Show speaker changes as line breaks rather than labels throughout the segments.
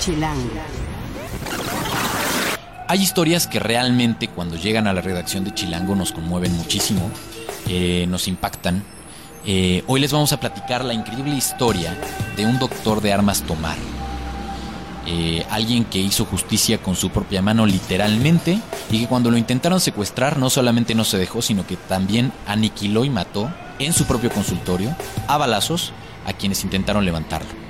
Chilango.
Hay historias que realmente cuando llegan a la redacción de Chilango nos conmueven muchísimo, eh, nos impactan. Eh, hoy les vamos a platicar la increíble historia de un doctor de armas tomar. Eh, alguien que hizo justicia con su propia mano literalmente y que cuando lo intentaron secuestrar no solamente no se dejó, sino que también aniquiló y mató en su propio consultorio a balazos a quienes intentaron levantarlo.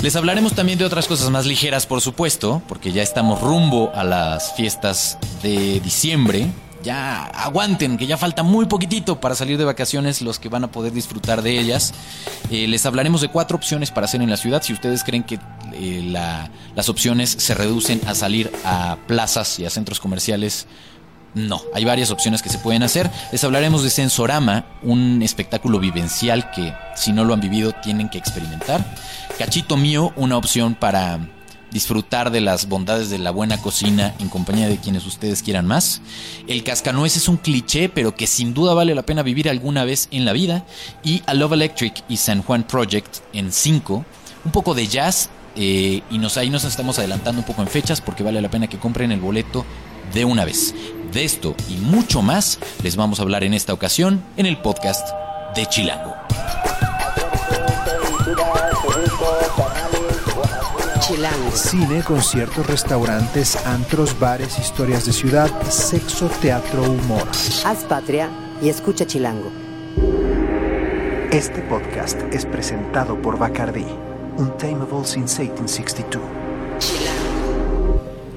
Les hablaremos también de otras cosas más ligeras, por supuesto, porque ya estamos rumbo a las fiestas de diciembre. Ya aguanten, que ya falta muy poquitito para salir de vacaciones los que van a poder disfrutar de ellas. Eh, les hablaremos de cuatro opciones para hacer en la ciudad. Si ustedes creen que eh, la- las opciones se reducen a salir a plazas y a centros comerciales, no, hay varias opciones que se pueden hacer. Les hablaremos de Sensorama, un espectáculo vivencial que si no lo han vivido tienen que experimentar. Cachito Mío, una opción para disfrutar de las bondades de la buena cocina en compañía de quienes ustedes quieran más. El Cascanuez es un cliché, pero que sin duda vale la pena vivir alguna vez en la vida. Y A Love Electric y San Juan Project en 5, un poco de jazz. eh, y nos, ahí nos estamos adelantando un poco en fechas porque vale la pena que compren el boleto de una vez. De esto y mucho más les vamos a hablar en esta ocasión en el podcast de Chilango.
Chilango.
Cine, conciertos, restaurantes, antros, bares, historias de ciudad, sexo, teatro, humor.
Haz patria y escucha Chilango.
Este podcast es presentado por Bacardi, Untamable since 1862.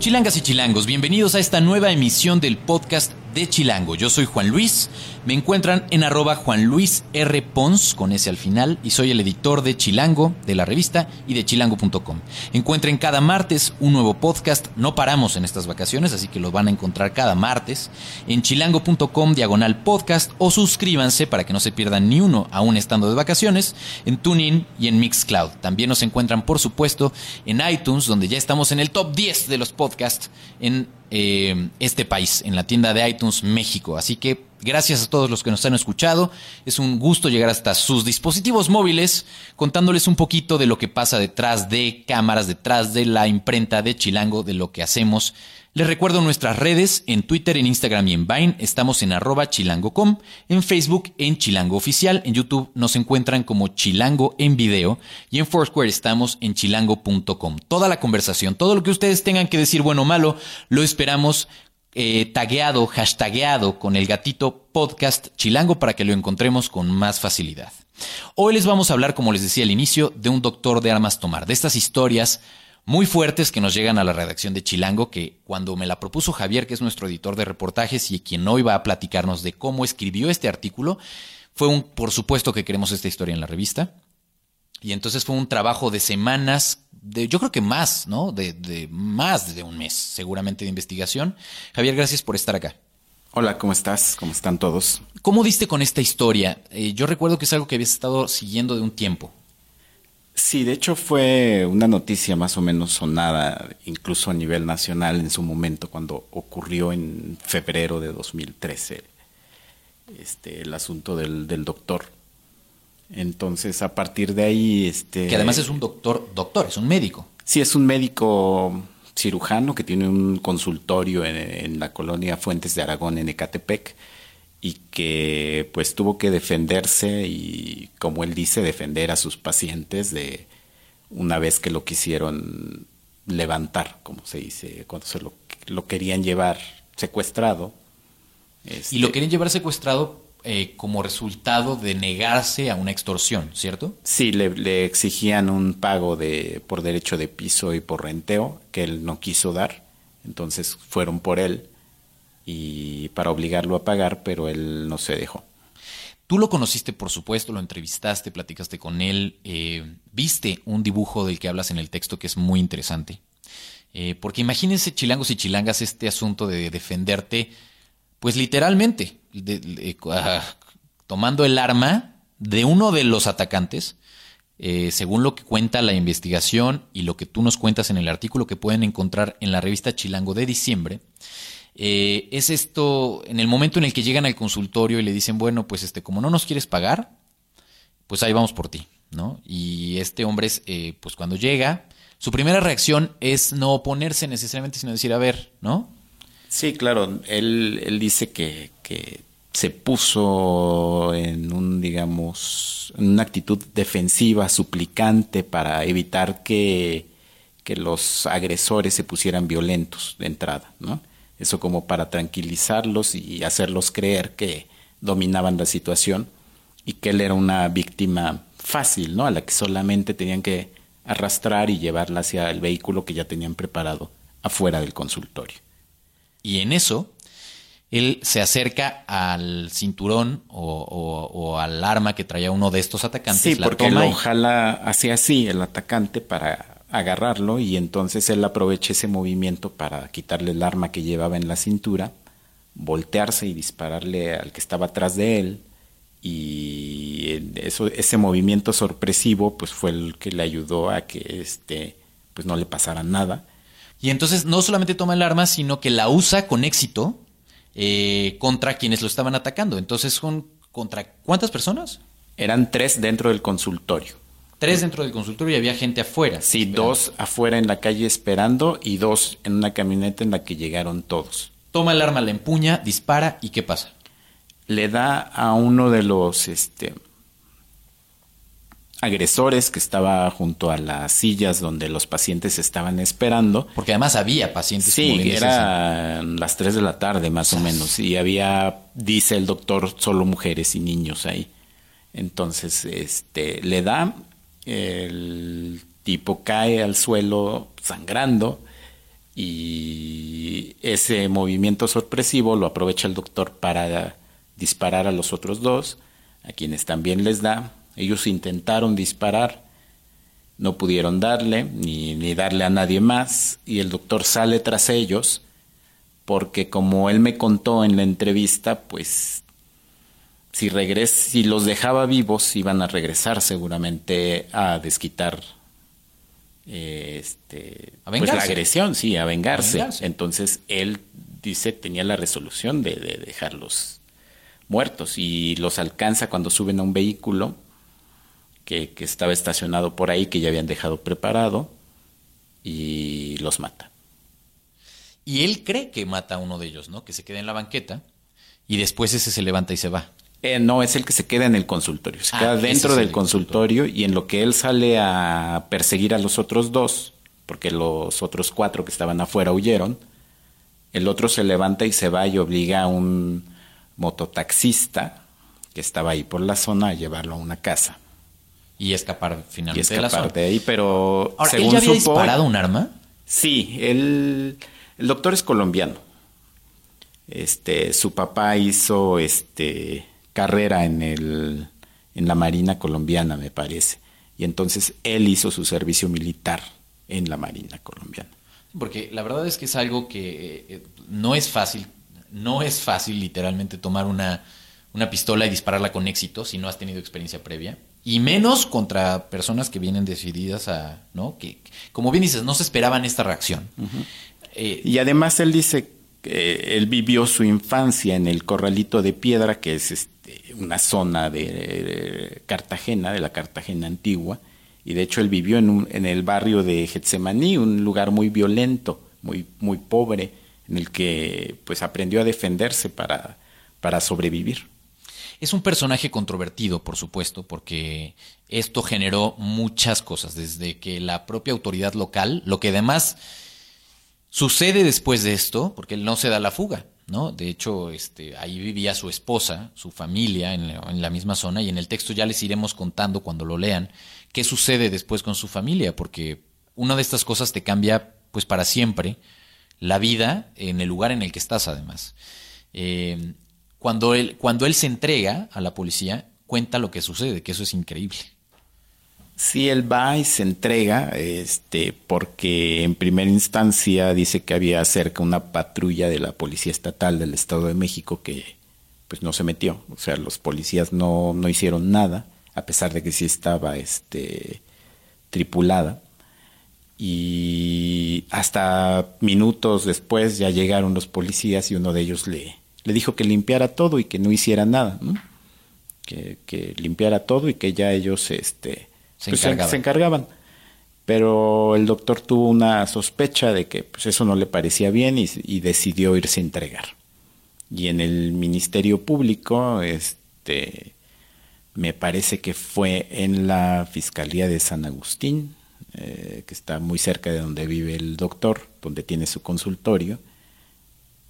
Chilangas y chilangos, bienvenidos a esta nueva emisión del podcast de Chilango. Yo soy Juan Luis, me encuentran en arroba Juan Luis R. Pons con ese al final y soy el editor de Chilango, de la revista y de chilango.com. Encuentren cada martes un nuevo podcast, no paramos en estas vacaciones, así que lo van a encontrar cada martes en chilango.com diagonal podcast o suscríbanse para que no se pierdan ni uno aún estando de vacaciones en TuneIn y en Mixcloud. También nos encuentran por supuesto en iTunes donde ya estamos en el top 10 de los podcasts en eh, este país, en la tienda de iTunes México. Así que gracias a todos los que nos han escuchado. Es un gusto llegar hasta sus dispositivos móviles contándoles un poquito de lo que pasa detrás de cámaras, detrás de la imprenta de Chilango, de lo que hacemos. Les recuerdo nuestras redes, en Twitter, en Instagram y en Vine estamos en arroba chilango.com, en Facebook en Chilango Oficial, en YouTube nos encuentran como Chilango en video y en Foursquare estamos en chilango.com. Toda la conversación, todo lo que ustedes tengan que decir bueno o malo, lo esperamos eh, tagueado, hashtagueado con el gatito podcast chilango para que lo encontremos con más facilidad. Hoy les vamos a hablar, como les decía al inicio, de un doctor de armas tomar, de estas historias muy fuertes que nos llegan a la redacción de Chilango, que cuando me la propuso Javier, que es nuestro editor de reportajes y quien hoy va a platicarnos de cómo escribió este artículo, fue un, por supuesto que queremos esta historia en la revista. Y entonces fue un trabajo de semanas, de, yo creo que más, ¿no? De, de más de un mes, seguramente, de investigación. Javier, gracias por estar acá.
Hola, ¿cómo estás? ¿Cómo están todos?
¿Cómo diste con esta historia? Eh, yo recuerdo que es algo que habías estado siguiendo de un tiempo.
Sí, de hecho fue una noticia más o menos sonada, incluso a nivel nacional en su momento, cuando ocurrió en febrero de 2013 este, el asunto del, del doctor. Entonces, a partir de ahí... Este,
Que además es un doctor, doctor, es un médico.
Sí, es un médico cirujano que tiene un consultorio en, en la colonia Fuentes de Aragón, en Ecatepec, y que pues tuvo que defenderse y, como él dice, defender a sus pacientes de una vez que lo quisieron levantar, como se dice, cuando se lo, lo querían llevar secuestrado.
Y lo
Este,
querían llevar secuestrado eh, como resultado de negarse a una extorsión, ¿cierto?
Sí, le, le exigían un pago de por derecho de piso y por renteo que él no quiso dar. Entonces fueron por él y para obligarlo a pagar, pero él no se dejó.
Tú lo conociste, por supuesto, lo entrevistaste, platicaste con él, eh, viste un dibujo del que hablas en el texto que es muy interesante. Eh, porque imagínense, chilangos y chilangas, este asunto de defenderte, pues literalmente, de- ah, tomando el arma de uno de los atacantes, eh, según lo que cuenta la investigación y lo que tú nos cuentas en el artículo que pueden encontrar en la revista Chilango de diciembre, eh, es esto, en el momento en el que llegan al consultorio y le dicen, bueno, pues este, como no nos quieres pagar, pues ahí vamos por ti, ¿no? Y este hombre, es, eh, pues cuando llega, su primera reacción es no oponerse necesariamente, sino decir, a ver, ¿no?
Sí, claro, él, él dice que, que se puso en un, digamos, en una actitud defensiva, suplicante, para evitar que, que los agresores se pusieran violentos de entrada, ¿no? Eso como para tranquilizarlos y hacerlos creer que dominaban la situación y que él era una víctima fácil, ¿no? A la que solamente tenían que arrastrar y llevarla hacia el vehículo que ya tenían preparado afuera del consultorio.
Y en eso, él se acerca al cinturón o, al arma que traía uno de estos atacantes.
Sí, porque lo jala hacia así el atacante para agarrarlo y entonces él aprovecha ese movimiento para quitarle el arma que llevaba en la cintura, voltearse y dispararle al que estaba atrás de él y eso, ese movimiento sorpresivo pues fue el que le ayudó a que este pues no le pasara nada
y entonces no solamente toma el arma, sino que la usa con éxito eh, contra quienes lo estaban atacando. Entonces, con, ¿contra cuántas personas?
Eran tres dentro del consultorio.
Tres dentro del consultorio y había gente afuera.
Sí, dos afuera en la calle esperando y dos en una camioneta en la que llegaron todos.
Toma el arma, la empuña, dispara y ¿qué pasa?
Le da a uno de los este, agresores que estaba junto a las sillas donde los pacientes estaban esperando.
Porque además había pacientes.
Sí, eran las 3 de la tarde más o menos y había, dice el doctor, solo mujeres y niños ahí. Entonces, este, le da, el tipo cae al suelo sangrando y ese movimiento sorpresivo lo aprovecha el doctor para disparar a los otros dos, a quienes también les da, ellos intentaron disparar, no pudieron darle, ni, darle a nadie más, y el doctor sale tras ellos, porque como él me contó en la entrevista, pues si, regres si los dejaba vivos iban a regresar seguramente a desquitar este, pues la agresión, sí, a vengarse. Entonces él dice tenía la resolución de, de, dejarlos muertos y los alcanza cuando suben a un vehículo que, estaba estacionado por ahí, que ya habían dejado preparado, y los mata.
Y él cree que mata a uno de ellos, ¿no? Que se queda en la banqueta y después ese se levanta y se va.
Eh, no, es el que se queda en el consultorio. Se ah, queda dentro del consultorio y en lo que él sale a perseguir a los otros dos, porque los otros cuatro que estaban afuera huyeron, el otro se levanta y se va y obliga a un mototaxista que estaba ahí por la zona a llevarlo a una casa
y escapar finalmente
y escapar de, ahí, pero
Ahora, según ¿él ya había disparado un arma?
Sí, él, el doctor es colombiano. Este, su papá hizo este carrera en el en la Marina colombiana, me parece. Y entonces él hizo su servicio militar en la Marina colombiana.
Porque la verdad es que es algo que eh, no es fácil, no es fácil literalmente tomar una, una pistola y dispararla con éxito si no has tenido experiencia previa y menos contra personas que vienen decididas a, ¿no? Que, como bien dices, no se esperaban esta reacción.
Eh, y además él dice él vivió su infancia en el Corralito de Piedra, que es este, una zona de, Cartagena, de la Cartagena antigua, y de hecho él vivió en, un, en el barrio de Getsemaní, un lugar muy violento, muy, muy pobre, en el que pues aprendió a defenderse para, para sobrevivir.
Es un personaje controvertido, por supuesto, porque esto generó muchas cosas, desde que la propia autoridad local, lo que además sucede después de esto, porque él no se da la fuga, ¿no? De hecho, este, ahí vivía su esposa, su familia en la, en la misma zona, y en el texto ya les iremos contando cuando lo lean qué sucede después con su familia, porque una de estas cosas te cambia, pues para siempre, la vida en el lugar en el que estás, además. Eh, cuando él, cuando él se entrega a la policía, cuenta lo que sucede, que eso es increíble.
Sí, él va y se entrega, este, porque en primera instancia dice que había cerca una patrulla de la Policía Estatal del Estado de México que pues no se metió. O sea, los policías no, no hicieron nada, a pesar de que sí estaba este, tripulada. Y hasta minutos después ya llegaron los policías y uno de ellos le, le dijo que limpiara todo y que no hiciera nada, Que, limpiara todo y que ya ellos este,
se,
pues,
encargaban.
se, encargaban. Pero el doctor tuvo una sospecha de que pues, eso no le parecía bien y, y decidió irse a entregar. Y en el Ministerio Público, este, me parece que fue en la Fiscalía de San Agustín, eh, que está muy cerca de donde vive el doctor, donde tiene su consultorio.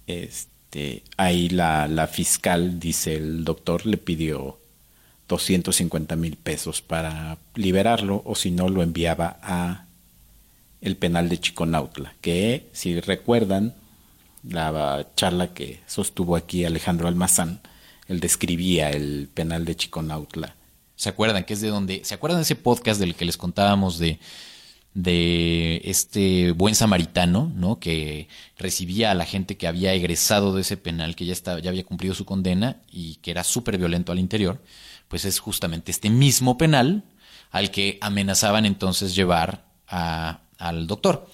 Este, ahí la, la fiscal, dice el doctor, le pidió 250 mil pesos para liberarlo o si no lo enviaba a el penal de Chiconautla, que si recuerdan la charla que sostuvo aquí Alejandro Almazán, él describía el penal de Chiconautla.
¿Se acuerdan que es de donde, se acuerdan de ese podcast del que les contábamos de de este buen samaritano, ¿no? Que recibía a la gente que había egresado de ese penal, que ya estaba, ya había cumplido su condena y que era súper violento al interior, pues es justamente este mismo penal al que amenazaban entonces llevar a, al doctor.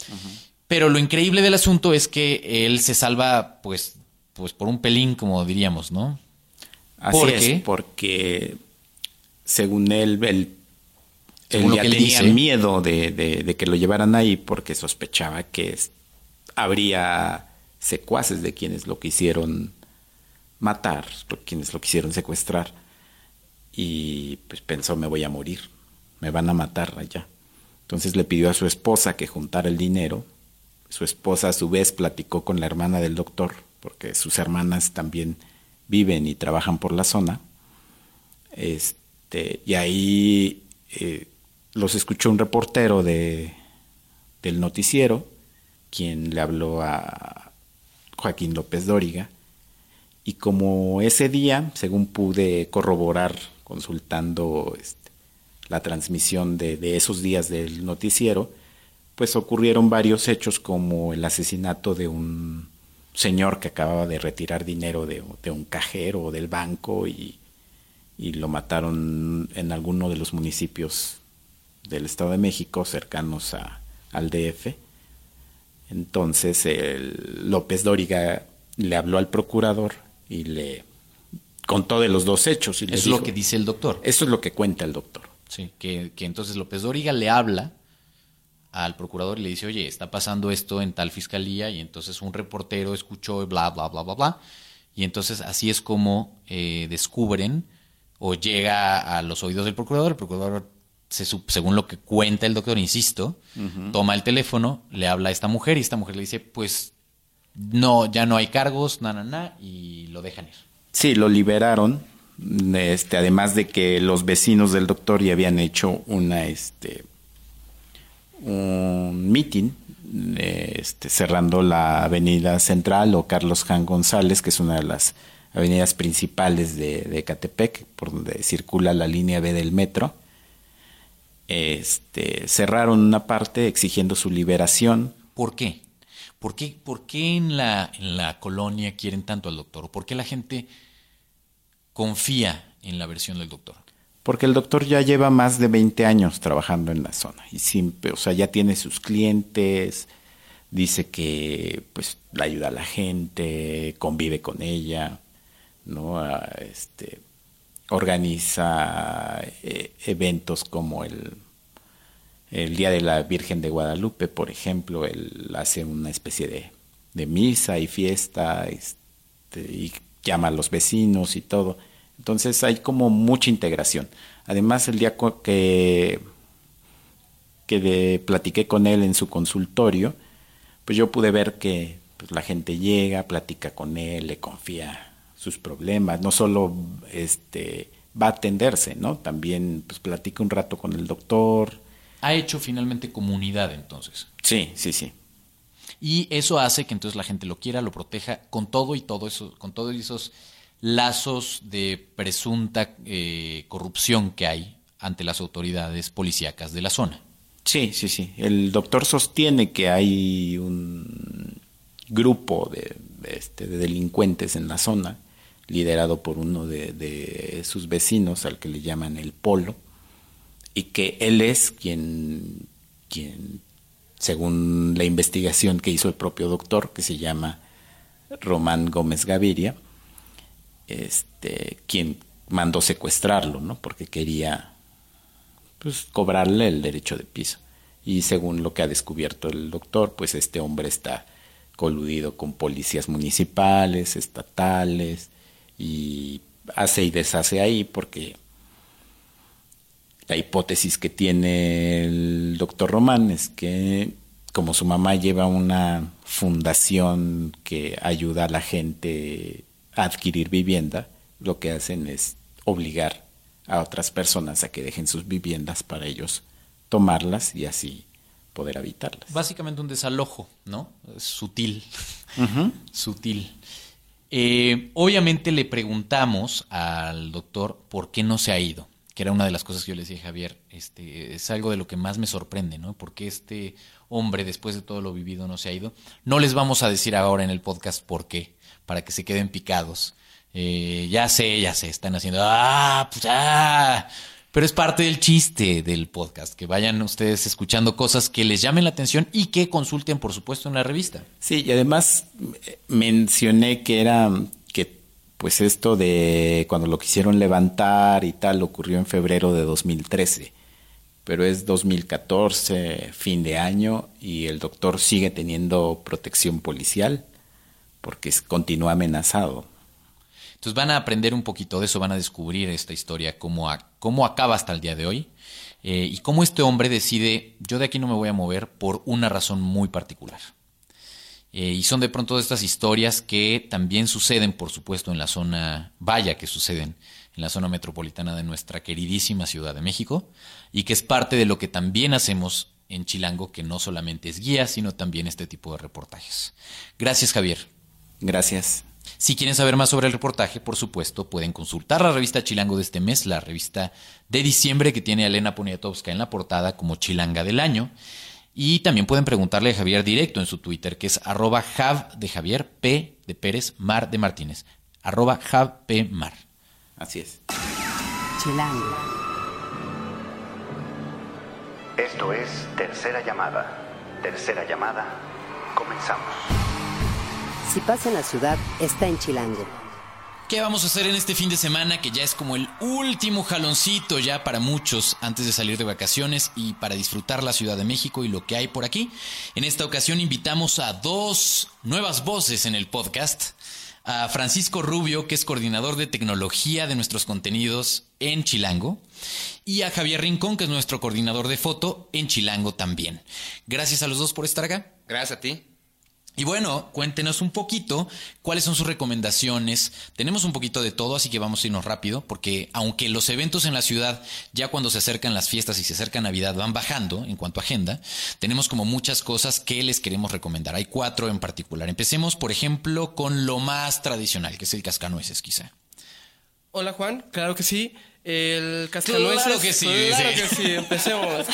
Pero lo increíble del asunto es que él se salva, pues, pues por un pelín, como diríamos, ¿no?
Así es, porque según él, él ya tenía miedo de, que lo llevaran ahí porque sospechaba que habría secuaces de quienes lo quisieron matar, quienes lo quisieron secuestrar. Y pues pensó, me voy a morir, me van a matar allá. Entonces le pidió a su esposa que juntara el dinero. Su esposa a su vez platicó con la hermana del doctor, porque sus hermanas también viven y trabajan por la zona. Este, y ahí eh, los escuchó un reportero de, del noticiero, quien le habló a Joaquín López Dóriga, y como ese día, según pude corroborar consultando este, la transmisión de, esos días del noticiero, pues ocurrieron varios hechos como el asesinato de un señor que acababa de retirar dinero de, un cajero del banco y, y, lo mataron en alguno de los municipios del Estado de México cercanos a, al DF. Entonces el López Dóriga le habló al procurador y le contó de los dos hechos. Y
eso es lo que dice el doctor.
Eso es lo que cuenta el doctor.
Sí, que, que entonces López Dóriga le habla al procurador y le dice, oye, está pasando esto en tal fiscalía y entonces un reportero escuchó bla, bla, bla, bla, bla. Y entonces así es como eh, descubren o llega a los oídos del procurador. El procurador según lo que cuenta el doctor, insisto, toma el teléfono, le habla a esta mujer y esta mujer le dice, pues no, ya no hay cargos, na, na, na, y lo dejan ir.
Sí, lo liberaron, este, además de que los vecinos del doctor ya habían hecho una, este, un meeting este, cerrando la avenida central o Carlos Jan González, que es una de las avenidas principales de, de Catepec, por donde circula la línea B del metro este, cerraron una parte exigiendo su liberación.
¿Por qué? ¿Por qué, por qué en, la, en la colonia quieren tanto al doctor? ¿Por qué la gente confía en la versión del doctor?
Porque el doctor ya lleva más de 20 años trabajando en la zona y siempre, o sea, ya tiene sus clientes, dice que pues la ayuda a la gente, convive con ella, ¿no? este, organiza eh, eventos como el, el Día de la Virgen de Guadalupe, por ejemplo, él hace una especie de, de misa y fiesta este, y llama a los vecinos y todo. Entonces hay como mucha integración. Además, el día que, que platiqué con él en su consultorio, pues yo pude ver que pues, la gente llega, platica con él, le confía sus problemas, no solo este, va a atenderse, ¿no? También pues platica un rato con el doctor.
Ha hecho finalmente comunidad entonces.
Sí, sí, sí.
Y eso hace que entonces la gente lo quiera, lo proteja con todo y todo eso, con todos esos lazos de presunta eh, corrupción que hay ante las autoridades policíacas de la zona.
Sí, sí, sí. El doctor sostiene que hay un grupo de, este, de delincuentes en la zona liderado por uno de, sus vecinos, al que le llaman el Polo, y que él es quien, quien, según la investigación que hizo el propio doctor, que se llama Román Gómez Gaviria, este, quien mandó secuestrarlo, ¿no? Porque quería pues, cobrarle el derecho de piso. y según lo que ha descubierto el doctor, pues este hombre está coludido con policías municipales, estatales y hace y deshace ahí porque la hipótesis que tiene el doctor Román es que como su mamá lleva una fundación que ayuda a la gente a adquirir vivienda, lo que hacen es obligar a otras personas a que dejen sus viviendas para ellos tomarlas y así poder habitarlas.
Básicamente un desalojo, ¿no? Sutil. Sutil. Eh, obviamente le preguntamos al doctor por qué no se ha ido que era una de las cosas que yo le decía a Javier, este, es algo de lo que más me sorprende, ¿no? Porque este hombre, después de todo lo vivido, no se ha ido. No les vamos a decir ahora en el podcast por qué, para que se queden picados. Eh, ya sé, ya sé, están haciendo, ah, pues ah. Pero es parte del chiste del podcast, que vayan ustedes escuchando cosas que les llamen la atención y que consulten, por supuesto, en la revista.
Sí, y además eh, mencioné que era pues esto de cuando lo quisieron levantar y tal ocurrió en febrero de 2013, pero es 2014, fin de año, y el doctor sigue teniendo protección policial porque continúa amenazado.
Entonces van a aprender un poquito de eso, van a descubrir esta historia, cómo, cómo acaba hasta el día de hoy, eh, y cómo este hombre decide, yo de aquí no me voy a mover por una razón muy particular. Eh, y son de pronto estas historias que también suceden, por supuesto, en la zona, vaya que suceden, en la zona metropolitana de nuestra queridísima Ciudad de México, y que es parte de lo que también hacemos en Chilango, que no solamente es guía, sino también este tipo de reportajes. Gracias, Javier.
Gracias.
Si quieren saber más sobre el reportaje, por supuesto, pueden consultar la revista Chilango de este mes, la revista de diciembre que tiene a Elena Poniatowska en la portada como Chilanga del Año. Y también pueden preguntarle a Javier directo en su Twitter, que es arroba jav de Javier, P de Pérez, Mar de Martínez. Arroba jav P Mar.
Así es.
Chilango.
Esto es Tercera Llamada. Tercera Llamada. Comenzamos.
Si pasa en la ciudad, está en Chilango.
¿Qué vamos a hacer en este fin de semana que ya es como el último jaloncito ya para muchos antes de salir de vacaciones y para disfrutar la Ciudad de México y lo que hay por aquí? En esta ocasión invitamos a dos nuevas voces en el podcast. A Francisco Rubio, que es coordinador de tecnología de nuestros contenidos en Chilango, y a Javier Rincón, que es nuestro coordinador de foto en Chilango también. Gracias a los dos por estar acá.
Gracias a ti.
Y bueno, cuéntenos un poquito cuáles son sus recomendaciones. Tenemos un poquito de todo, así que vamos a irnos rápido, porque aunque los eventos en la ciudad, ya cuando se acercan las fiestas y se acerca Navidad, van bajando en cuanto a agenda, tenemos como muchas cosas que les queremos recomendar. Hay cuatro en particular. Empecemos, por ejemplo, con lo más tradicional, que es el cascanueces, quizá.
Hola Juan, claro que sí. El cascanueces.
Claro que sí.
Claro que sí, empecemos.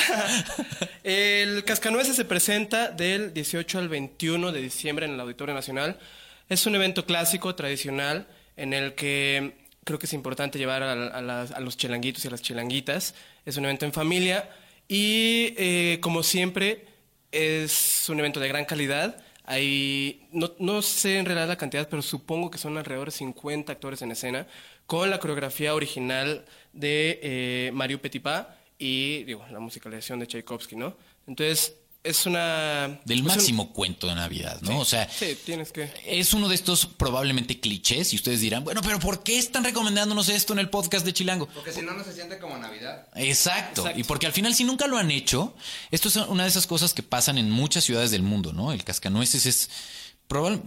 el cascanueces se presenta del 18 al 21 de diciembre en el Auditorio Nacional. Es un evento clásico, tradicional, en el que creo que es importante llevar a, los chilanguitos y a las chilanguitas. Es un evento en familia y, eh, como siempre, es un evento de gran calidad. Hay, no, no sé en realidad la cantidad, pero supongo que son alrededor de 50 actores en escena con la coreografía original de eh, Mario Petipa y digo, la musicalización de Tchaikovsky, ¿no? Entonces, es una...
Del máximo cuento de Navidad, ¿no? o sea,
sí, tienes que...
Es uno de estos probablemente clichés y ustedes dirán, bueno, pero ¿por qué están recomendándonos esto en el podcast de Chilango?
Porque si no, no se siente como Navidad.
Exacto. Y porque al final, si nunca lo han hecho, esto es una de esas cosas que pasan en muchas ciudades del mundo, ¿no? El cascanueces es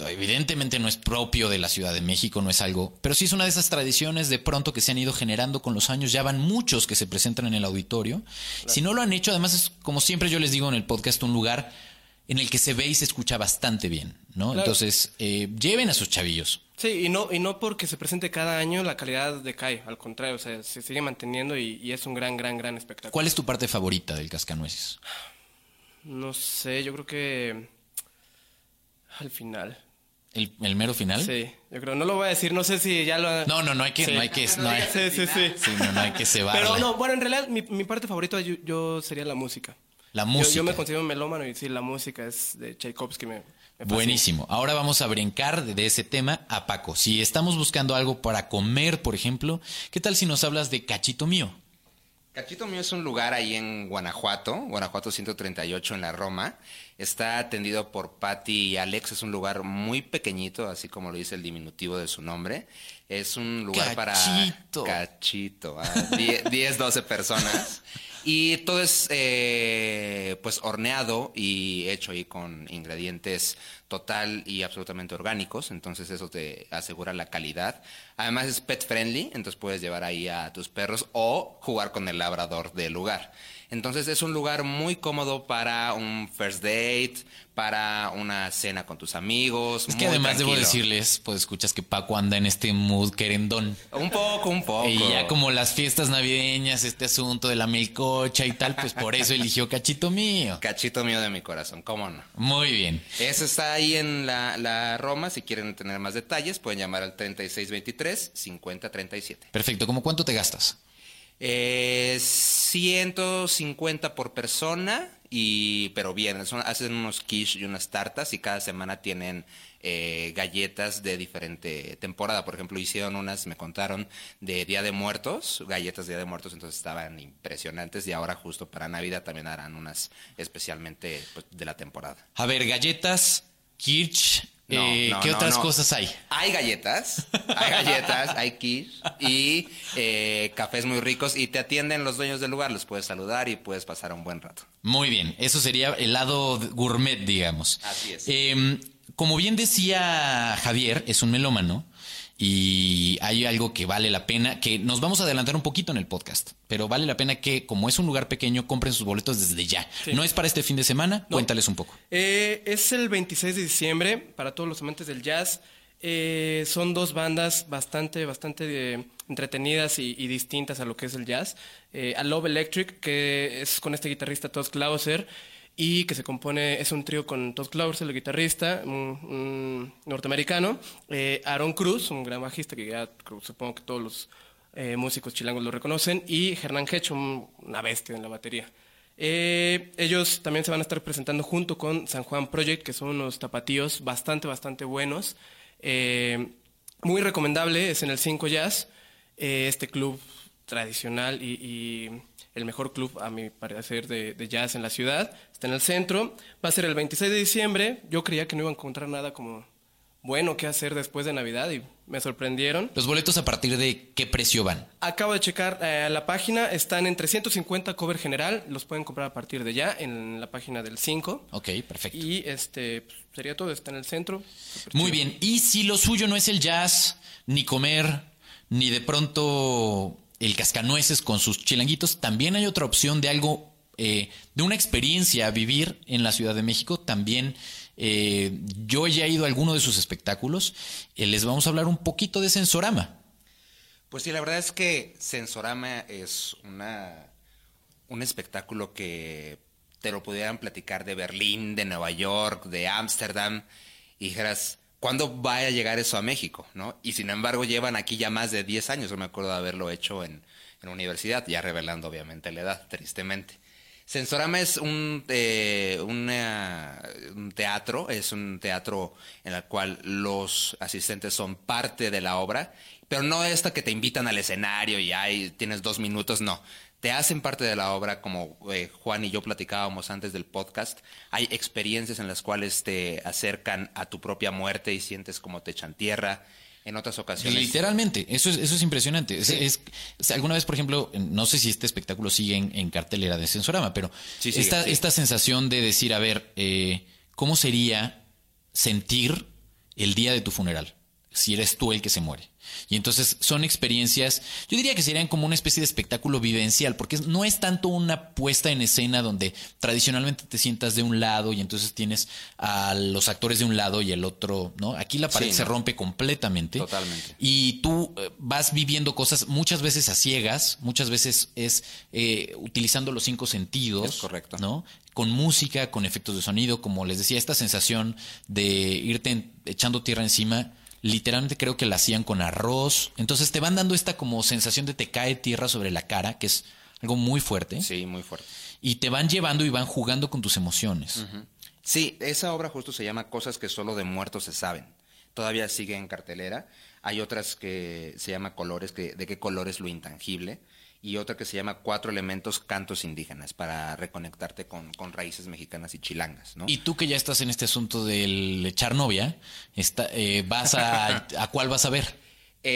evidentemente no es propio de la Ciudad de México, no es algo, pero sí es una de esas tradiciones de pronto que se han ido generando con los años, ya van muchos que se presentan en el auditorio. Si no lo han hecho, además es como siempre yo les digo en el podcast, un lugar en el que se ve y se escucha bastante bien, ¿no? Entonces, eh, lleven a sus chavillos.
Sí, y no, y no porque se presente cada año la calidad decae, al contrario, o sea, se sigue manteniendo y, y es un gran, gran, gran espectáculo.
¿Cuál es tu parte favorita del Cascanueces?
No sé, yo creo que al final.
¿El, mero final?
Sí, yo creo. No lo voy a decir, no sé si ya lo...
No, no, no hay que... No hay que no hay,
sí, sí, sí.
sí no, no, hay que cebarle.
Pero no, bueno, en realidad mi, mi parte favorita yo, sería la música.
La música.
Yo, me considero melómano y sí, la música es de Tchaikovsky. Me,
Buenísimo. Ahora vamos a brincar de ese tema a Paco. Si estamos buscando algo para comer, por ejemplo, ¿qué tal si nos hablas de Cachito Mío?
Cachito Mío es un lugar ahí en Guanajuato, Guanajuato 138 en la Roma. Está atendido por Patty y Alex. Es un lugar muy pequeñito, así como lo dice el diminutivo de su nombre. Es un lugar
Cachito.
para... Cachito. ah, 10, 10, 12 personas. Y todo es eh, pues horneado y hecho ahí con ingredientes total y absolutamente orgánicos, entonces eso te asegura la calidad. Además es pet friendly, entonces puedes llevar ahí a tus perros o jugar con el labrador del lugar. Entonces es un lugar muy cómodo para un first date, para una cena con tus amigos.
Es que
muy
además debo decirles, pues escuchas que Paco anda en este mood querendón.
Un poco, un poco.
Y ya como las fiestas navideñas, este asunto de la melcocha y tal, pues por eso eligió Cachito Mío.
Cachito mío de mi corazón, ¿cómo no?
Muy bien.
Eso está ahí en la, la Roma. Si quieren tener más detalles, pueden llamar al 3623-5037.
Perfecto. ¿Cómo cuánto te gastas?
Eh, 150 por persona, y, pero bien, son- hacen unos quiche y unas tartas y cada semana tienen eh, galletas de diferente temporada. Por ejemplo, hicieron unas, me contaron, de Día de Muertos, galletas de Día de Muertos, entonces estaban impresionantes y ahora justo para Navidad también harán unas especialmente pues, de la temporada.
A ver, galletas, kirch,
No,
eh,
no,
¿qué
no,
otras cosas hay?
Hay galletas, hay galletas, hay quiche y eh, cafés muy ricos y te atienden los dueños del lugar, los puedes saludar y puedes pasar un buen rato.
Muy bien, eso sería el lado gourmet, digamos.
Así es.
Eh, como bien decía Javier, es un melómano y hay algo que vale la pena, que nos vamos a adelantar un poquito en el podcast, pero vale la pena que, como es un lugar pequeño, compren sus boletos desde ya.
Sí.
No es para este fin de semana,
No.
cuéntales un poco.
Eh, es el 26 de diciembre para todos los amantes del jazz. Eh, son dos bandas bastante, bastante eh, entretenidas y, y distintas a lo que es el jazz. Eh, a Love Electric, que es con este guitarrista Todd Clauser, y que se compone, es un trío con Todd Clauser, el guitarrista, norteamericano, eh, Aaron Cruz, un gran bajista que ya supongo que todos los eh, músicos chilangos lo reconocen, y Hernán Hedge, un- una bestia en la batería. Eh, ellos también se van a estar presentando junto con San Juan Project, que son unos tapatíos bastante, bastante buenos. Muy recomendable, es en el 5 Jazz, este club tradicional y el mejor club, a mi parecer, de, de jazz en la ciudad. Está en el centro. Va a ser el 26 de diciembre. Yo creía que no iba a encontrar nada como bueno que hacer después de Navidad y me sorprendieron.
Los boletos a partir de qué precio van.
Acabo de checar eh, la página, están en 350 cover general, los pueden comprar a partir de ya en la página del 5.
Ok, perfecto.
Y este pues, sería todo, está en el centro.
Muy
chido.
bien. Y si lo suyo no es el jazz, ni comer, ni de pronto el cascanueces con sus chilanguitos, también hay otra opción de algo, eh, de una experiencia a vivir en la Ciudad de México. También eh, yo ya he ido a alguno de sus espectáculos. Eh, les vamos a hablar un poquito de Sensorama.
Pues sí, la verdad es que Sensorama es una un espectáculo que te lo pudieran platicar de Berlín, de Nueva York, de Ámsterdam, y dijeras, ¿cuándo va a llegar eso a México? ¿no? Y sin embargo llevan aquí ya más de 10 años, yo me acuerdo de haberlo hecho en, en universidad, ya revelando obviamente la edad, tristemente. Sensorama es un, eh, una- un teatro, es un teatro en el cual los asistentes son parte de la obra, pero no esta que te invitan al escenario y ahí tienes dos minutos, no. Te hacen parte de la obra, como eh, Juan y yo platicábamos antes del podcast. Hay experiencias en las cuales te acercan a tu propia muerte y sientes como te echan tierra. En otras ocasiones.
Literalmente, eso es, eso es impresionante. Es- es- es- alguna vez, por ejemplo, no sé si este espectáculo sigue en, en cartelera de Sensorama, pero
Sí, sigue,
esta,
sí.
esta sensación de decir, a ver, eh, ¿cómo sería sentir el día de tu funeral? Si eres tú el que se muere. Y entonces son experiencias, yo diría que serían como una especie de espectáculo vivencial, porque no es tanto una puesta en escena donde tradicionalmente te sientas de un lado y entonces tienes a los actores de un lado y el otro, ¿no? Aquí la pared
Sí,
se
no.
rompe completamente.
Totalmente.
Y tú eh, vas viviendo cosas muchas veces a ciegas, muchas veces es eh, utilizando los cinco sentidos.
Es correcto.
¿No? Con música, con efectos de sonido, como les decía, esta sensación de irte echando tierra encima. Literalmente creo que la hacían con arroz. Entonces te van dando esta como sensación de te cae tierra sobre la cara, que es algo muy fuerte.
Sí, muy fuerte.
Y te van llevando y van jugando con tus emociones.
Sí, esa obra justo se llama Cosas que solo de muertos se saben. Todavía sigue en cartelera. Hay otras que se llama Colores, que, de qué color es lo intangible. Y otra que se llama Cuatro Elementos Cantos Indígenas para reconectarte con, con raíces mexicanas y chilangas, ¿no?
Y tú que ya estás en este asunto del echar novia, está, eh, vas a, ¿a cuál vas a ver?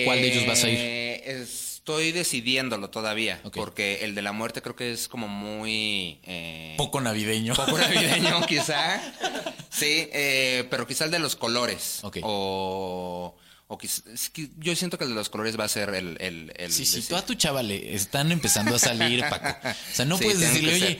¿Cuál de ellos vas a ir?
Eh, Estoy decidiéndolo todavía, porque el de la muerte creo que es como muy... eh,
Poco navideño.
poco navideño, quizá. Sí, eh, pero quizá el de los colores.
Ok.
O, o quiz- es que yo siento que el de los colores va a ser el... el, el
Sí, sí, tú a tu chava le están empezando a salir, Paco. O sea, no
Sí,
puedes decirle, oye,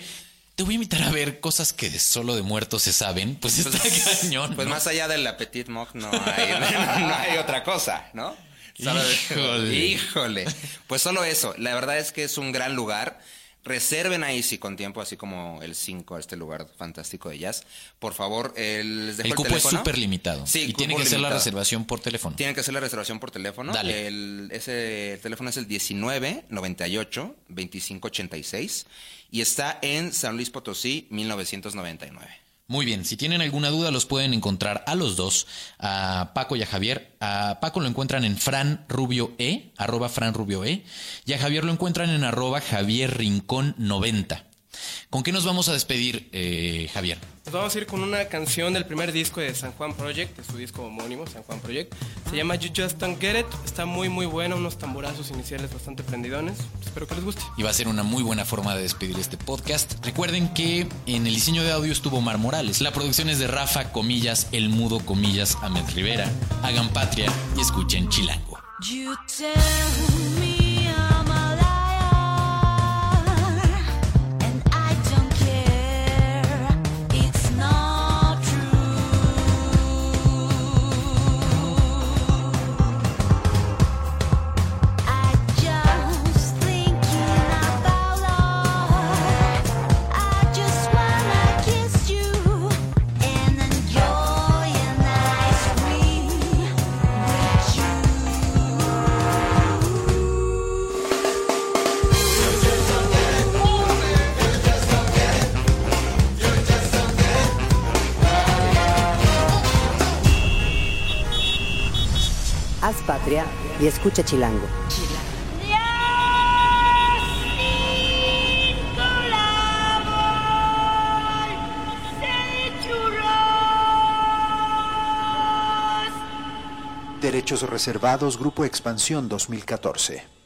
te voy a invitar a ver cosas que solo de muertos se saben. Pues está cañón.
Pues
¿no?
más allá del Petit Mock no hay, no hay otra cosa, ¿no? Solo-
Híjole.
Híjole. Pues solo eso. La verdad es que es un gran lugar. Reserven ahí sí con tiempo, así como el 5, este lugar fantástico de jazz. Por favor, les dejo
El
el,
cupo es
teléfono.
súper limitado.
Sí,
y tiene que ser la
limitado.
reservación por teléfono.
Tienen que hacer la reservación por teléfono.
Dale.
El, ese el teléfono es el 19 98 25 86 y está en San Luis Potosí 1999.
Muy bien, si tienen alguna duda los pueden encontrar a los dos, a Paco y a Javier. A Paco lo encuentran en Fran Rubio E, arroba Fran Rubio E, y a Javier lo encuentran en arroba Javier Rincón 90. ¿Con qué nos vamos a despedir, eh, Javier?
Nos vamos a ir con una canción del primer disco de San Juan Project, de su disco homónimo, San Juan Project. Se llama You Just Don't Get It. Está muy, muy buena, unos tamborazos iniciales bastante prendidones. Espero que les guste.
Y va a ser una muy buena forma de despedir este podcast. Recuerden que en el diseño de audio estuvo Mar Morales. La producción es de Rafa, comillas, El Mudo, comillas, Ahmed Rivera. Hagan patria y escuchen Chilango.
You tell
y escucha Chilango.
Derechos reservados, Grupo Expansión 2014.